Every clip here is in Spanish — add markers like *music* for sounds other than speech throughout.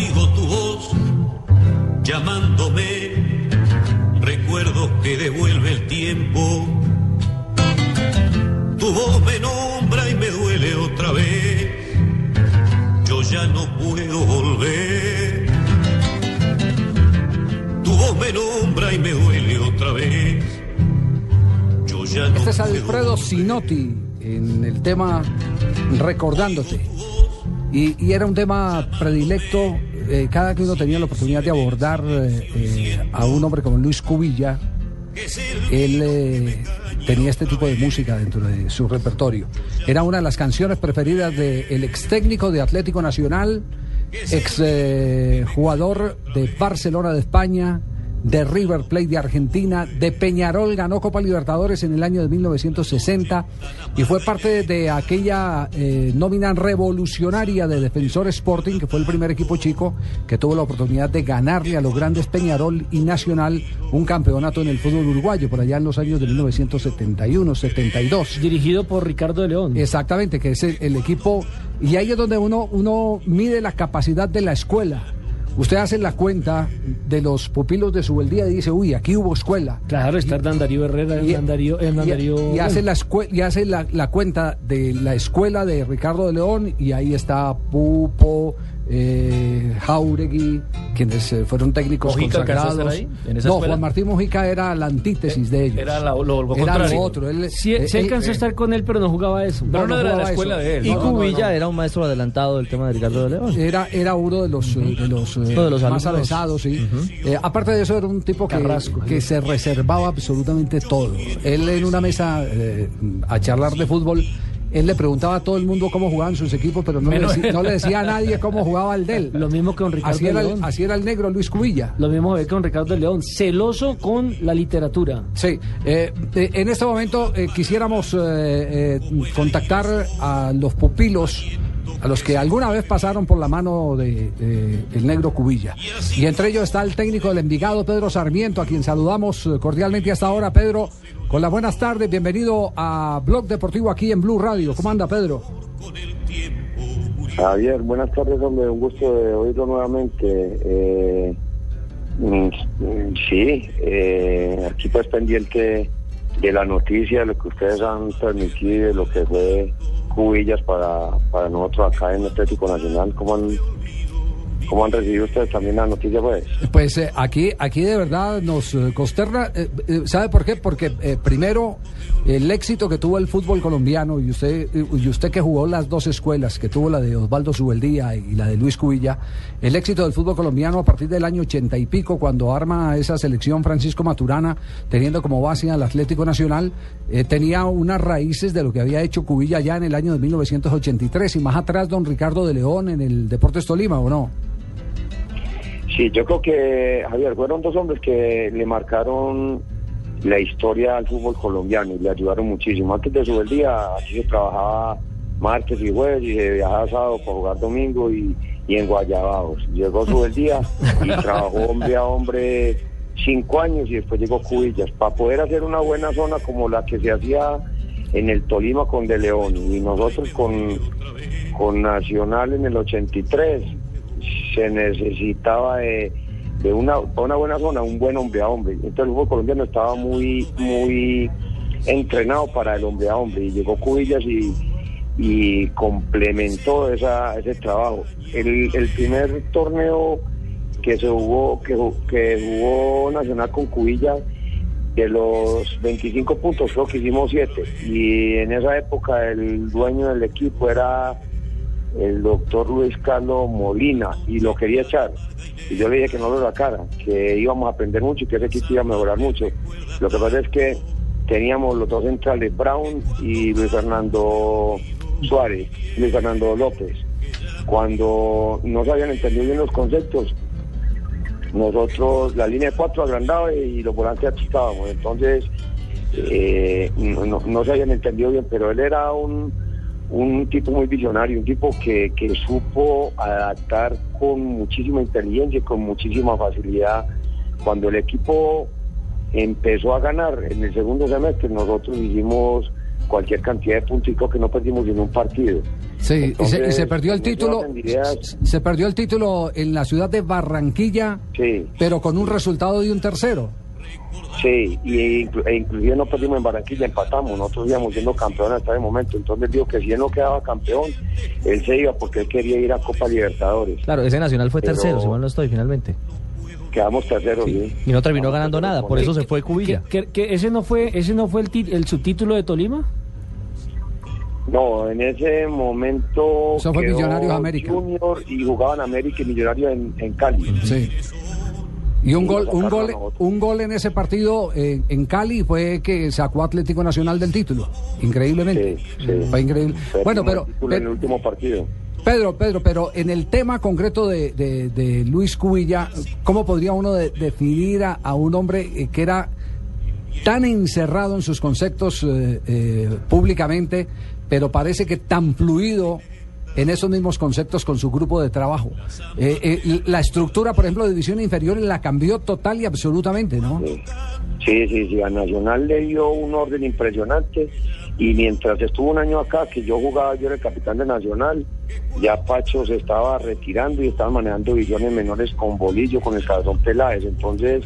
Oigo tu voz llamándome, recuerdo que devuelve el tiempo. Tu voz me nombra y me duele otra vez. Yo ya no puedo volver. Tu voz me nombra y me duele otra vez. Yo ya no Este es Alfredo Sinotti en el tema Recordándote. Y, y era un tema predilecto eh, cada que uno tenía la oportunidad de abordar eh, eh, a un hombre como Luis Cubilla. Él tenía este tipo de música dentro de su repertorio. Era una de las canciones preferidas del ex técnico de Atlético Nacional, ex jugador de Barcelona de España, de River Plate de Argentina, de Peñarol, ganó Copa Libertadores en el año de 1960 y fue parte de aquella eh, nómina revolucionaria de Defensor Sporting, que fue el primer equipo chico que tuvo la oportunidad de ganarle a los grandes Peñarol y Nacional un campeonato en el fútbol uruguayo por allá en los años de 1971-72. Dirigido por Ricardo de León. Exactamente, que es el, el equipo. Y ahí es donde uno, uno mide la capacidad de la escuela. Usted hace la cuenta de los pupilos de su y dice, uy, aquí hubo escuela. Claro, está Hernán Darío Herrera, Hernán Darío, y- hace, la, y hace la, la cuenta de la escuela de Ricardo de León y ahí está Pupo, eh, Jauregui, quienes eh, fueron técnicos ¿Mojica alcanzó a estar consagrados. ahí, en esa no, escuela? Juan Martín Mojica era la antítesis de ellos. Era la- lo- lo Era contrario. otro. Él, Sí, eh, sí él- alcanzó a estar con él, pero no jugaba eso. Pero no, era de la escuela eso. de él. Y No, no, no, Cubilla no. era un maestro adelantado del tema de Ricardo de León. Era, era uno de los, eh, de los, eh, Uno de los más avesados, sí. Eh, aparte de eso, era un tipo que, Carrasco. que se reservaba absolutamente todo. Él en una mesa eh, a charlar de fútbol, él le preguntaba a todo el mundo cómo jugaban sus equipos, pero no, le, Menos decí- él. no le decía a nadie cómo jugaba el de él. Lo mismo con Ricardo Así era, el, León. así era el negro Luis Cubilla. Lo mismo ve con Ricardo de León. Celoso con la literatura. Sí, eh, eh, en este momento eh, quisiéramos eh, contactar a los pupilos, a los que alguna vez pasaron por la mano de, el negro Cubilla. Y entre ellos está el técnico del Envigado, Pedro Sarmiento, a quien saludamos eh, cordialmente hasta ahora. Pedro, con las buenas tardes, bienvenido a Blog Deportivo aquí en Blue Radio. ¿Cómo anda, Pedro? Javier, buenas tardes, hombre, un gusto de oírlo nuevamente. Eh, mm, sí, eh, aquí pues pendiente de la noticia, de lo que ustedes han transmitido, de lo que fue Cubillas para, para nosotros acá en Atlético Nacional. ¿Cómo han, cómo han recibido ustedes también la noticia, pues? Pues eh, aquí, aquí de verdad nos eh, consterna. eh, ¿Sabe por qué? Porque primero el éxito que tuvo el fútbol colombiano y usted y usted que jugó las dos escuelas, que tuvo la de Osvaldo Subeldía y la de Luis Cubilla, el éxito del fútbol colombiano a partir del año ochenta y pico, cuando arma esa selección Francisco Maturana, teniendo como base al Atlético Nacional, tenía unas raíces de lo que había hecho Cubilla ya en el año de 1983 y más atrás don Ricardo de León en el Deportes Tolima, ¿o no? Sí, yo creo que, Javier, fueron dos hombres que le marcaron la historia al fútbol colombiano y le ayudaron muchísimo. Antes de su día, aquí se trabajaba martes y jueves y se viajaba sábado para jugar domingo y, y en Guayabados. Llegó su día y *laughs* trabajó hombre a hombre cinco años y después llegó Cubillas para poder hacer una buena zona como la que se hacía en el Tolima con De León y nosotros con, con Nacional en el 83 se necesitaba de, de una, una buena zona, un buen hombre a hombre. Entonces el fútbol colombiano estaba muy, muy entrenado para el hombre a hombre y llegó Cubillas y, y complementó esa, ese trabajo. El, primer torneo que se jugó, que, que jugó Nacional con Cubillas, de los 25 puntos creo que hicimos 7 y en esa época el dueño del equipo era el doctor Luis Carlos Molina y lo quería echar. Y yo le dije que no lo sacara, que íbamos a aprender mucho y que ese equipo iba a mejorar mucho. Lo que pasa es que teníamos los dos centrales, Brown y Luis Fernando Suárez, Luis Fernando López. Cuando no se habían entendido bien los conceptos, nosotros la línea de cuatro agrandaba y los volantes achicábamos. Entonces, eh, no, no- no se habían entendido bien, pero él era un, un tipo muy visionario, un tipo que, que supo adaptar con muchísima inteligencia y con muchísima facilidad. Cuando el equipo empezó a ganar en el segundo semestre, nosotros hicimos cualquier cantidad de creo que no perdimos en un partido. Sí, y se, y se perdió el título. Se perdió el título en la ciudad de Barranquilla, Sí. pero con un resultado de un tercero. Sí, y e inclusive no perdimos en Barranquilla, empatamos, nosotros íbamos siendo campeones hasta ese momento, entonces dijo que si él no quedaba campeón, él se iba porque él quería ir a Copa Libertadores. Claro, ese Nacional fue Pero- tercero, si mal no estoy, finalmente. Quedamos terceros, sí. Y no terminó Quedamos ganando terceros nada, por eso se fue ¿Que, Cubilla. que- que ese no fue ese no fue el, tit- el subtítulo de Tolima? No, en ese momento Eso fue quedó Millonarios América. Junior y jugaban América y Millonarios en, en Cali. Sí. Y un gol, un gol, un gol en ese partido eh, en Cali fue que sacó Atlético Nacional del título. Increíblemente. Sí, sí. Fue increíble. Bueno, pero título en el Pe- último partido. Pedro, Pedro, pero en el tema concreto de, de- de Luis Cubilla, ¿cómo podría uno de- definir a, a un hombre eh, que era tan encerrado en sus conceptos eh, eh, públicamente, pero parece que tan fluido en esos mismos conceptos con su grupo de trabajo? Eh, eh, la estructura, por ejemplo, de división inferior la cambió total y absolutamente, ¿no? Sí. Sí, sí, a Nacional le dio un orden impresionante y mientras estuvo un año acá, que yo jugaba, yo era el capitán de Nacional, ya Pacho se estaba retirando y estaba manejando divisiones menores con Bolillo, con el Cabezón Peláez, entonces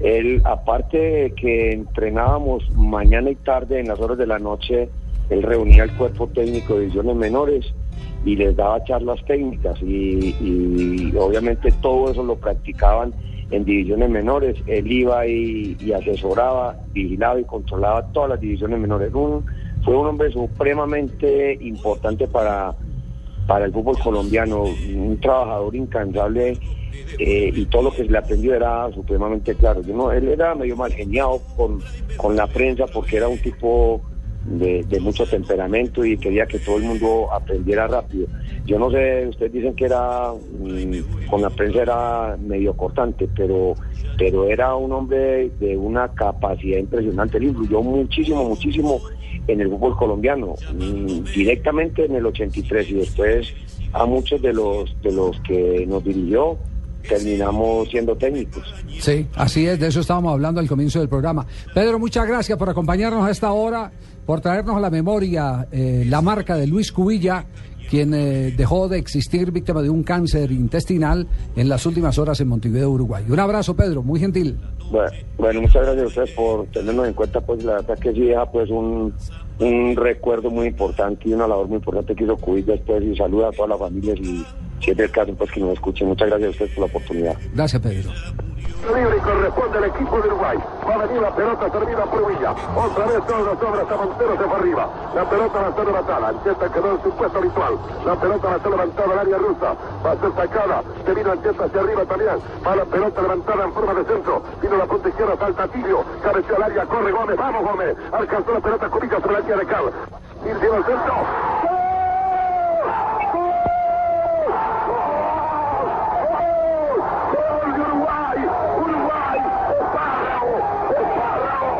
él, aparte de que entrenábamos mañana y tarde en las horas de la noche, él reunía el cuerpo técnico de divisiones menores y les daba charlas técnicas y, y obviamente todo eso lo practicaban en divisiones menores. Él iba y, asesoraba, vigilaba y controlaba todas las divisiones menores. Un- fue un hombre supremamente importante para, para el fútbol colombiano, un trabajador incansable eh, y todo lo que se le aprendió era supremamente claro. Yo él era medio mal geniado con, con la prensa porque era un tipo de, de mucho temperamento y quería que todo el mundo aprendiera rápido. Yo no sé, ustedes dicen que era mm, con la prensa era medio cortante, pero pero era un hombre de una capacidad impresionante. Él influyó muchísimo, muchísimo en el fútbol colombiano, mm, directamente en el 83 y después a muchos de los de los que nos dirigió terminamos siendo técnicos. Sí, así es, de eso estábamos hablando al comienzo del programa. Pedro, muchas gracias por acompañarnos a esta hora, por traernos a la memoria eh, la marca de Luis Cubilla, quien eh, dejó de existir víctima de un cáncer intestinal en las últimas horas en Montevideo, Uruguay. Un abrazo, Pedro, muy gentil. Bueno, bueno, muchas gracias a ustedes por tenernos en cuenta, pues la verdad que sí deja pues un, un recuerdo muy importante y una labor muy importante que hizo Cubilla después y saluda a todas las familias y si es caso pues que nos escuchen. Muchas gracias a ustedes por la oportunidad. Gracias, Pedro. Libre y corresponde al equipo de Uruguay. Va a venir la pelota servida por Villa. Otra vez sobra, sobra, hasta Montero se fue arriba. La pelota va a ser levantada. Ancheta quedó en su puesto habitual. La pelota va a ser levantada al área rusa. Va a ser sacada. Se vino Ancheta hacia arriba también. Va la pelota levantada en forma de centro. Vino la punta izquierda, salta Tilio. Cabeció al área, corre Gómez. Vamos Gómez. Alcanzó la pelota Cubica sobre la línea de Cal. Y tiene el centro. ¡Gol de Uruguay! ¡Uruguay! ¡Espárrago! ¡Espárrago!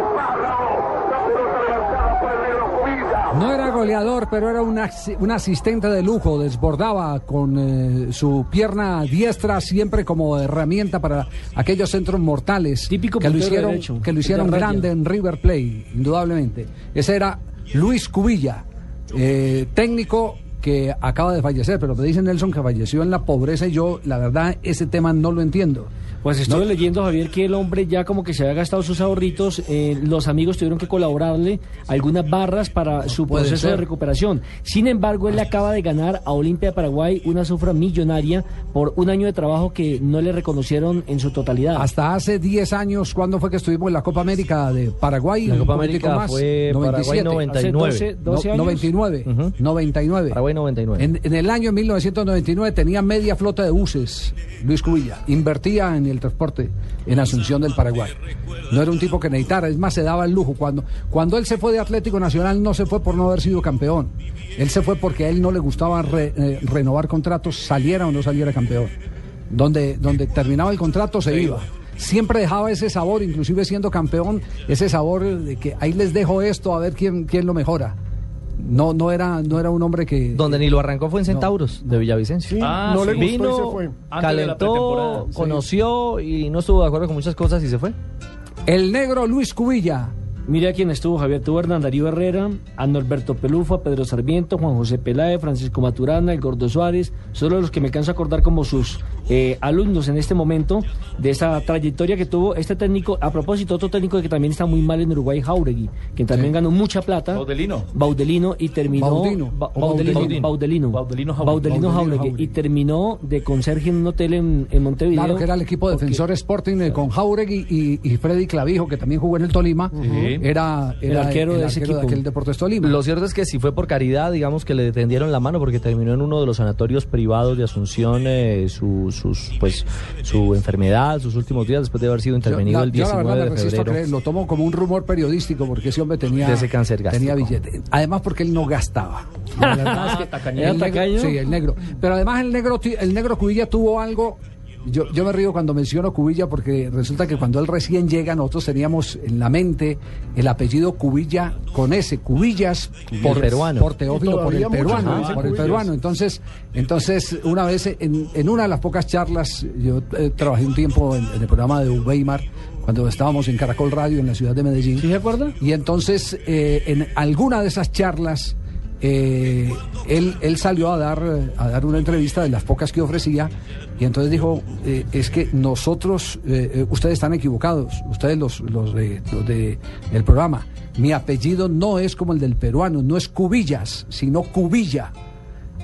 ¡Espárrago! La pelota levantada por el negro Cubilla. No era goleador, pero era un, un asistente de lujo. Desbordaba con eh, su pierna diestra siempre como herramienta para aquellos centros mortales Típico que lo hicieron, derecho, que lo hicieron grande en River Plate, indudablemente. Ese era Luis Cubilla, eh, técnico que acaba de fallecer, pero me dice Nelson que falleció en la pobreza y yo, la verdad, ese tema no lo entiendo. Pues estuve No. leyendo, Javier, que el hombre ya como que se había gastado sus ahorritos, eh, los amigos tuvieron que colaborarle algunas barras para su proceso de recuperación. Sin embargo, él le acaba de ganar a Olimpia de Paraguay una cifra millonaria por un año de trabajo que no le reconocieron en su totalidad. Hasta hace 10 años, ¿cuándo fue que estuvimos en la Copa América de Paraguay? La Copa América más, fue Paraguay 99. Hace 12, 12 No, años. 99, Ujú. 99. Paraguay 99. En, en el año 1999 tenía media flota de buses, Luis Cubilla. Invertía en el transporte en Asunción del Paraguay. No era un tipo que necesitara, es más, se daba el lujo. Cuando, cuando él se fue de Atlético Nacional, no se fue por no haber sido campeón. Él se fue porque a él no le gustaba eh, renovar contratos, saliera o no saliera campeón. Donde, donde terminaba el contrato, se iba. Siempre dejaba ese sabor, inclusive siendo campeón, ese sabor de que ahí les dejo esto a ver quién, quién lo mejora. No, no era, no era un hombre que. Donde ni lo arrancó fue en Centauros, de Villavicencio. Ah, no le y Vino, se fue. Pretemporada, calentó, sí. conoció y no estuvo de acuerdo con muchas cosas y se fue. El negro Luis Cubilla. Mira quién estuvo, Javier. A Hernán Darío Herrera, a Norberto Pelufa, a Pedro Sarmiento, Juan José Peláez, Francisco Maturana, el Gordo Suárez. Solo los que me alcanzo a acordar como sus eh, alumnos en este momento de esa trayectoria que tuvo este técnico. A propósito, otro técnico que también está muy mal en Uruguay, Jauregui, que también ganó mucha plata. Baudelino. Baudelino y terminó. Baudino. Ba- O Baudelino. Baudelino. Baudelino Jauregui. Baudelino Jauregui. Jauregui. Y terminó de conserje en un hotel en, en Montevideo. Claro que era el equipo defensor Sporting eh, con Jauregui y, y Freddy Clavijo, que también jugó en el Tolima. Era, era El arquero de ese equipo. aquel Deportes Tolima. Lo cierto es que si fue por caridad, digamos que le tendieron la mano porque terminó en uno de los sanatorios privados de Asunción eh, su, sus, pues, su enfermedad, sus últimos días después de haber sido Yo, intervenido la- el yo la 19 verdad me de febrero. creer, lo tomo como un rumor periodístico porque ese hombre tenía, De ese cáncer tenía billete. Además porque él no gastaba. La verdad es que *laughs* tacaño. el ¿Era negro-? Sí, el negro. Pero además el negro, ti- el negro Cubilla tuvo algo. Yo, yo me río cuando menciono Cubilla porque resulta que cuando él recién llega nosotros teníamos en la mente el apellido Cubilla con ese, Cubillas por, peruano. por Teófilo, por el peruano, por el Cubillas. peruano. Entonces, entonces una vez en, en una de las pocas charlas, yo eh, trabajé un tiempo en, en el programa de Weimar, cuando estábamos en Caracol Radio en la ciudad de Medellín. ¿Sí se acuerda? Y entonces, eh, en alguna de esas charlas, eh, él, él salió a dar, a dar una entrevista de las pocas que ofrecía, y entonces dijo, eh, es que nosotros, eh, ustedes están equivocados, ustedes los, los, de, los de el programa, mi apellido no es como el del peruano, no es Cubillas, sino Cubilla.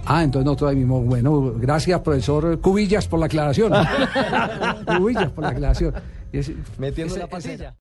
Ah, entonces nosotros ahí mismo, bueno, gracias profesor Cubillas por la aclaración. *laughs* Cubillas por la aclaración. Es- Metiendo la pasilla.